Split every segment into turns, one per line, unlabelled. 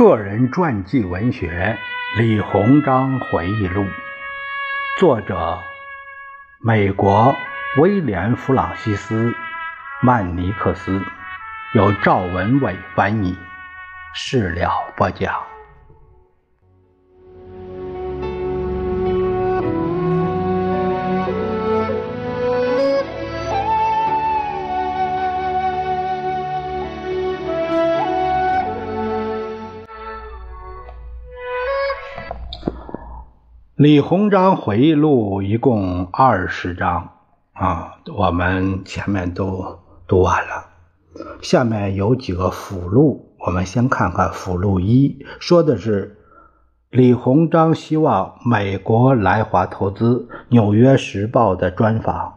个人传记文学《李鸿章回忆录》，作者美国威廉·弗朗西斯·曼尼克斯，由赵文伟翻译，事了播讲。李鸿章回忆录一共二十章啊，我们前面都读完了，下面有几个附录，我们先看看附录一，说的是李鸿章希望美国来华投资，《纽约时报》的专访，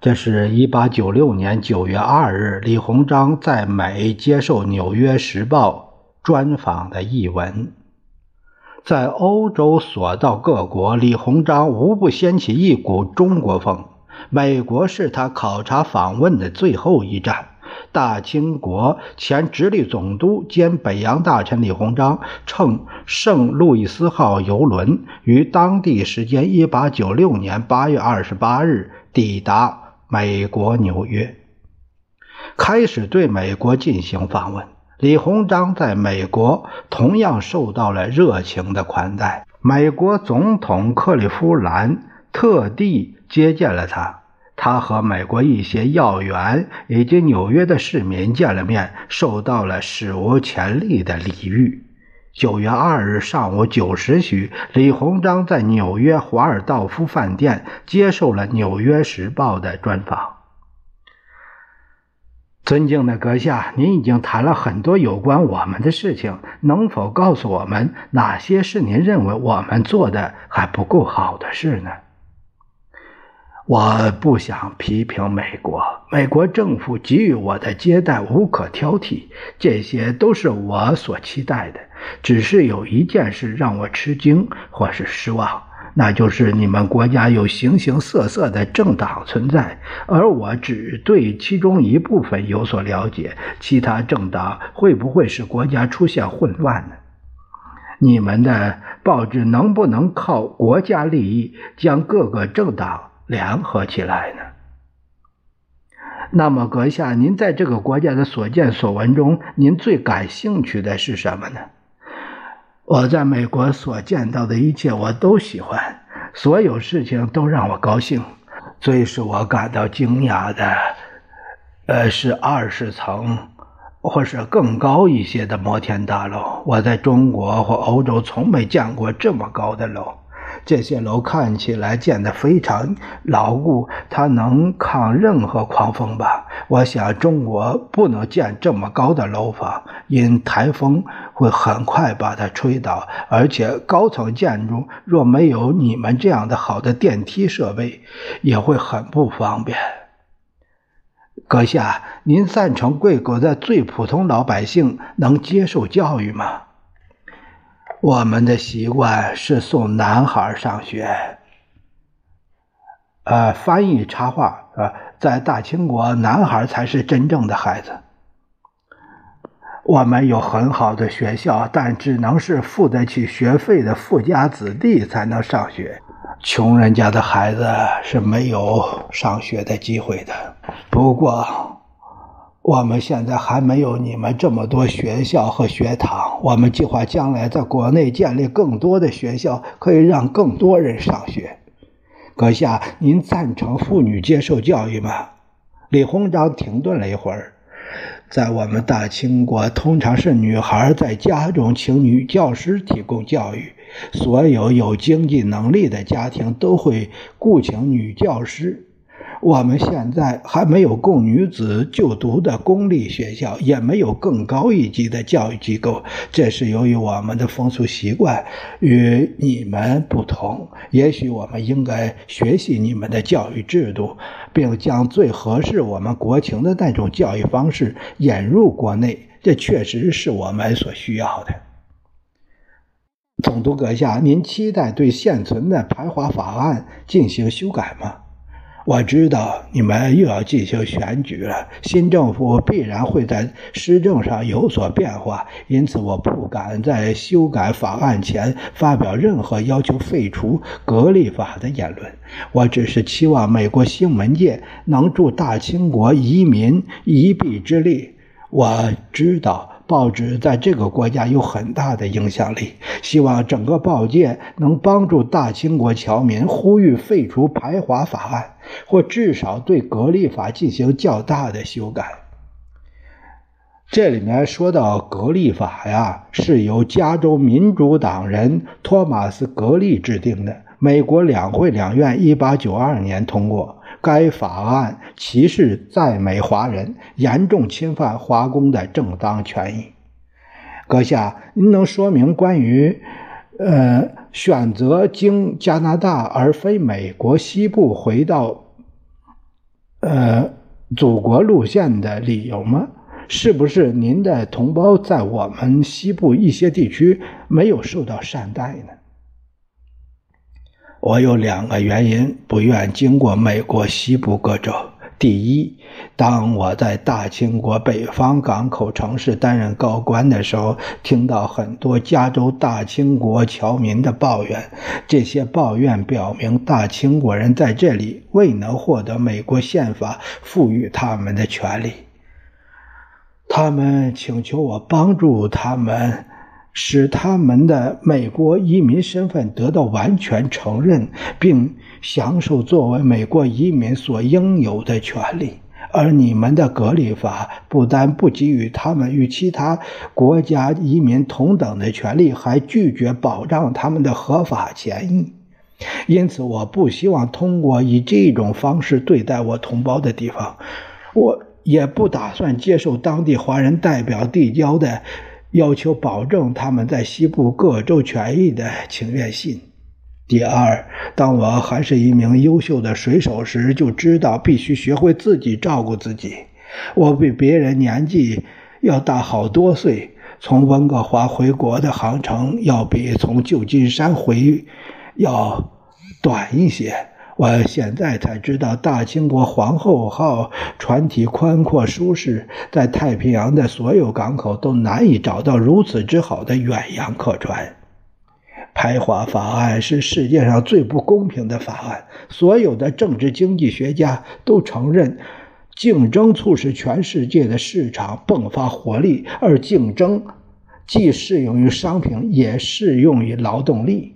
这是一八九六年九月二日李鸿章在美接受《纽约时报》专访的译文。在欧洲所到各国，李鸿章无不掀起一股中国风。美国是他考察访问的最后一站。大清国前直隶总督兼北洋大臣李鸿章乘圣路易斯号游轮，于当地时间1896年8月28日抵达美国纽约，开始对美国进行访问。李鸿章在美国同样受到了热情的款待。美国总统克利夫兰特地接见了他，他和美国一些要员以及纽约的市民见了面，受到了史无前例的礼遇。九月二日上午九时许，李鸿章在纽约华尔道夫饭店接受了《纽约时报》的专访。尊敬的阁下，您已经谈了很多有关我们的事情，能否告诉我们哪些是您认为我们做的还不够好的事呢？我不想批评美国，美国政府给予我的接待无可挑剔，这些都是我所期待的。只是有一件事让我吃惊或是失望。那就是你们国家有形形色色的政党存在，而我只对其中一部分有所了解。其他政党会不会使国家出现混乱呢？你们的报纸能不能靠国家利益将各个政党联合起来呢？那么，阁下，您在这个国家的所见所闻中，您最感兴趣的是什么呢？我在美国所见到的一切，我都喜欢，所有事情都让我高兴。最使我感到惊讶的，呃，是二十层或是更高一些的摩天大楼。我在中国或欧洲从没见过这么高的楼。这些楼看起来建得非常牢固，它能抗任何狂风吧？我想中国不能建这么高的楼房，因台风会很快把它吹倒。而且高层建筑若没有你们这样的好的电梯设备，也会很不方便。阁下，您赞成贵国的最普通老百姓能接受教育吗？我们的习惯是送男孩上学。呃，翻译插话啊，在大清国，男孩才是真正的孩子。我们有很好的学校，但只能是付得起学费的富家子弟才能上学，穷人家的孩子是没有上学的机会的。不过。我们现在还没有你们这么多学校和学堂。我们计划将来在国内建立更多的学校，可以让更多人上学。阁下，您赞成妇女接受教育吗？李鸿章停顿了一会儿。在我们大清国，通常是女孩在家中请女教师提供教育。所有有经济能力的家庭都会雇请女教师。我们现在还没有供女子就读的公立学校，也没有更高一级的教育机构。这是由于我们的风俗习惯与你们不同。也许我们应该学习你们的教育制度，并将最合适我们国情的那种教育方式引入国内。这确实是我们所需要的。总督阁下，您期待对现存的排华法案进行修改吗？我知道你们又要进行选举了，新政府必然会在施政上有所变化，因此我不敢在修改法案前发表任何要求废除格力法的言论。我只是期望美国新闻界能助大清国移民一臂之力。我知道。报纸在这个国家有很大的影响力，希望整个报界能帮助大清国侨民呼吁废除排华法案，或至少对格力法进行较大的修改。这里面说到格力法呀，是由加州民主党人托马斯·格力制定的，美国两会两院一八九二年通过。该法案歧视在美华人，严重侵犯华工的正当权益。阁下，您能说明关于呃选择经加拿大而非美国西部回到呃祖国路线的理由吗？是不是您的同胞在我们西部一些地区没有受到善待呢？我有两个原因不愿经过美国西部各州。第一，当我在大清国北方港口城市担任高官的时候，听到很多加州大清国侨民的抱怨。这些抱怨表明，大清国人在这里未能获得美国宪法赋予他们的权利。他们请求我帮助他们。使他们的美国移民身份得到完全承认，并享受作为美国移民所应有的权利。而你们的隔离法不但不给予他们与其他国家移民同等的权利，还拒绝保障他们的合法权益。因此，我不希望通过以这种方式对待我同胞的地方。我也不打算接受当地华人代表递交的。要求保证他们在西部各州权益的请愿信。第二，当我还是一名优秀的水手时，就知道必须学会自己照顾自己。我比别人年纪要大好多岁，从温哥华回国的航程要比从旧金山回要短一些。我现在才知道，大清国皇后号船体宽阔舒适，在太平洋的所有港口都难以找到如此之好的远洋客船。排华法案是世界上最不公平的法案。所有的政治经济学家都承认，竞争促使全世界的市场迸发活力，而竞争既适用于商品，也适用于劳动力。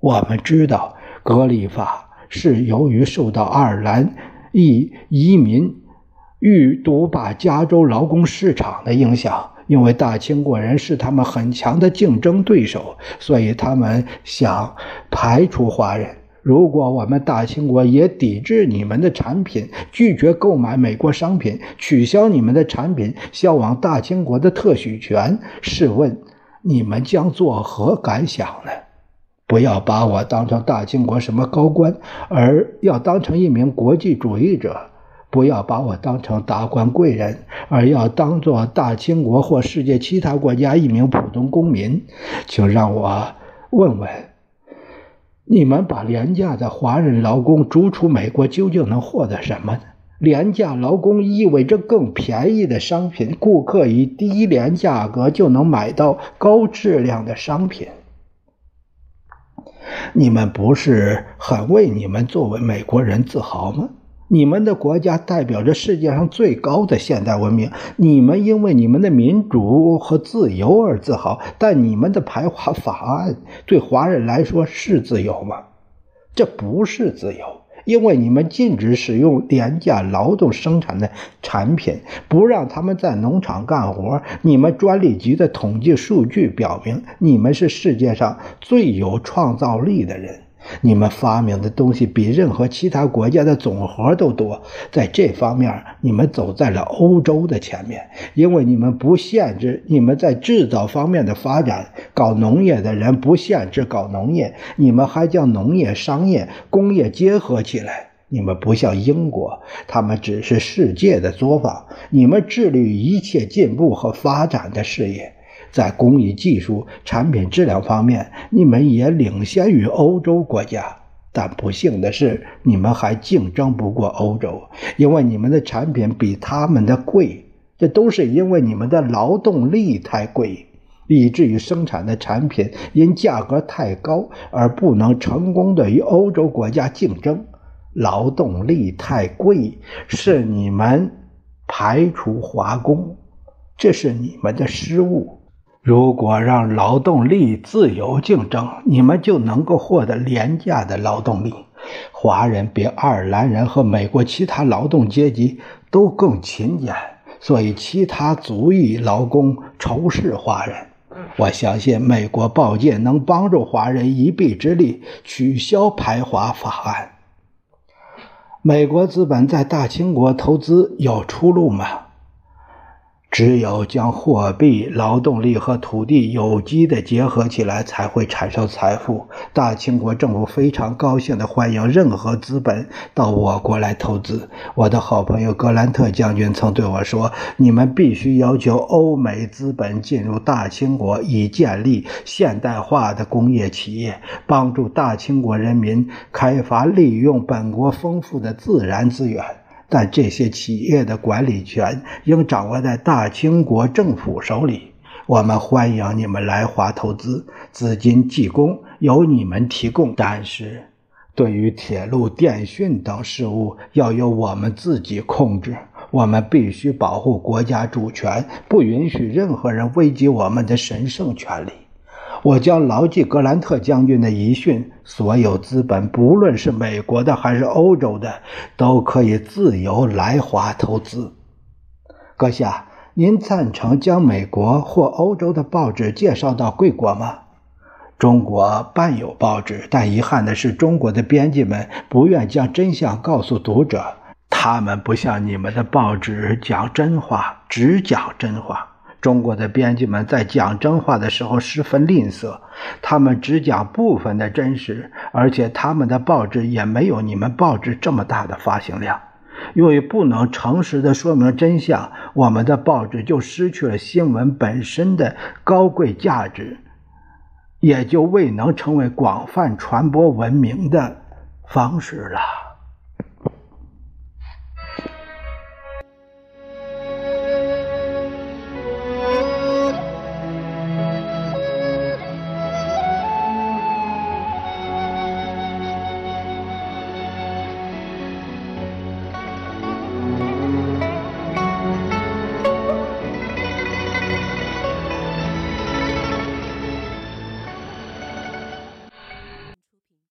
我们知道，格里法。是由于受到爱尔兰裔移民欲独霸加州劳工市场的影响，因为大清国人是他们很强的竞争对手，所以他们想排除华人。如果我们大清国也抵制你们的产品，拒绝购买美国商品，取消你们的产品销往大清国的特许权，试问你们将作何感想呢？不要把我当成大清国什么高官，而要当成一名国际主义者；不要把我当成达官贵人，而要当做大清国或世界其他国家一名普通公民。请让我问问：你们把廉价的华人劳工逐出美国，究竟能获得什么呢？廉价劳工意味着更便宜的商品，顾客以低廉价格就能买到高质量的商品。你们不是很为你们作为美国人自豪吗？你们的国家代表着世界上最高的现代文明，你们因为你们的民主和自由而自豪。但你们的排华法案对华人来说是自由吗？这不是自由。因为你们禁止使用廉价劳动生产的产品，不让他们在农场干活。你们专利局的统计数据表明，你们是世界上最有创造力的人。你们发明的东西比任何其他国家的总和都多，在这方面你们走在了欧洲的前面，因为你们不限制你们在制造方面的发展。搞农业的人不限制搞农业，你们还将农业、商业、工业结合起来。你们不像英国，他们只是世界的作坊，你们致力于一切进步和发展的事业。在工艺技术、产品质量方面，你们也领先于欧洲国家。但不幸的是，你们还竞争不过欧洲，因为你们的产品比他们的贵。这都是因为你们的劳动力太贵，以至于生产的产品因价格太高而不能成功的与欧洲国家竞争。劳动力太贵是你们排除华工，这是你们的失误。如果让劳动力自由竞争，你们就能够获得廉价的劳动力。华人比爱尔兰人和美国其他劳动阶级都更勤俭。所以，其他族裔劳工仇视华人。我相信美国报界能帮助华人一臂之力，取消排华法案。美国资本在大清国投资有出路吗？只有将货币、劳动力和土地有机的结合起来，才会产生财富。大清国政府非常高兴地欢迎任何资本到我国来投资。我的好朋友格兰特将军曾对我说：“你们必须要求欧美资本进入大清国，以建立现代化的工业企业，帮助大清国人民开发利用本国丰富的自然资源。”但这些企业的管理权应掌握在大清国政府手里。我们欢迎你们来华投资，资金、技工由你们提供。但是，对于铁路、电讯等事务，要由我们自己控制。我们必须保护国家主权，不允许任何人危及我们的神圣权利。我将牢记格兰特将军的遗训：所有资本，不论是美国的还是欧洲的，都可以自由来华投资。阁下，您赞成将美国或欧洲的报纸介绍到贵国吗？中国办有报纸，但遗憾的是，中国的编辑们不愿将真相告诉读者。他们不像你们的报纸讲真话，只讲真话。中国的编辑们在讲真话的时候十分吝啬，他们只讲部分的真实，而且他们的报纸也没有你们报纸这么大的发行量。由于不能诚实的说明真相，我们的报纸就失去了新闻本身的高贵价值，也就未能成为广泛传播文明的方式了。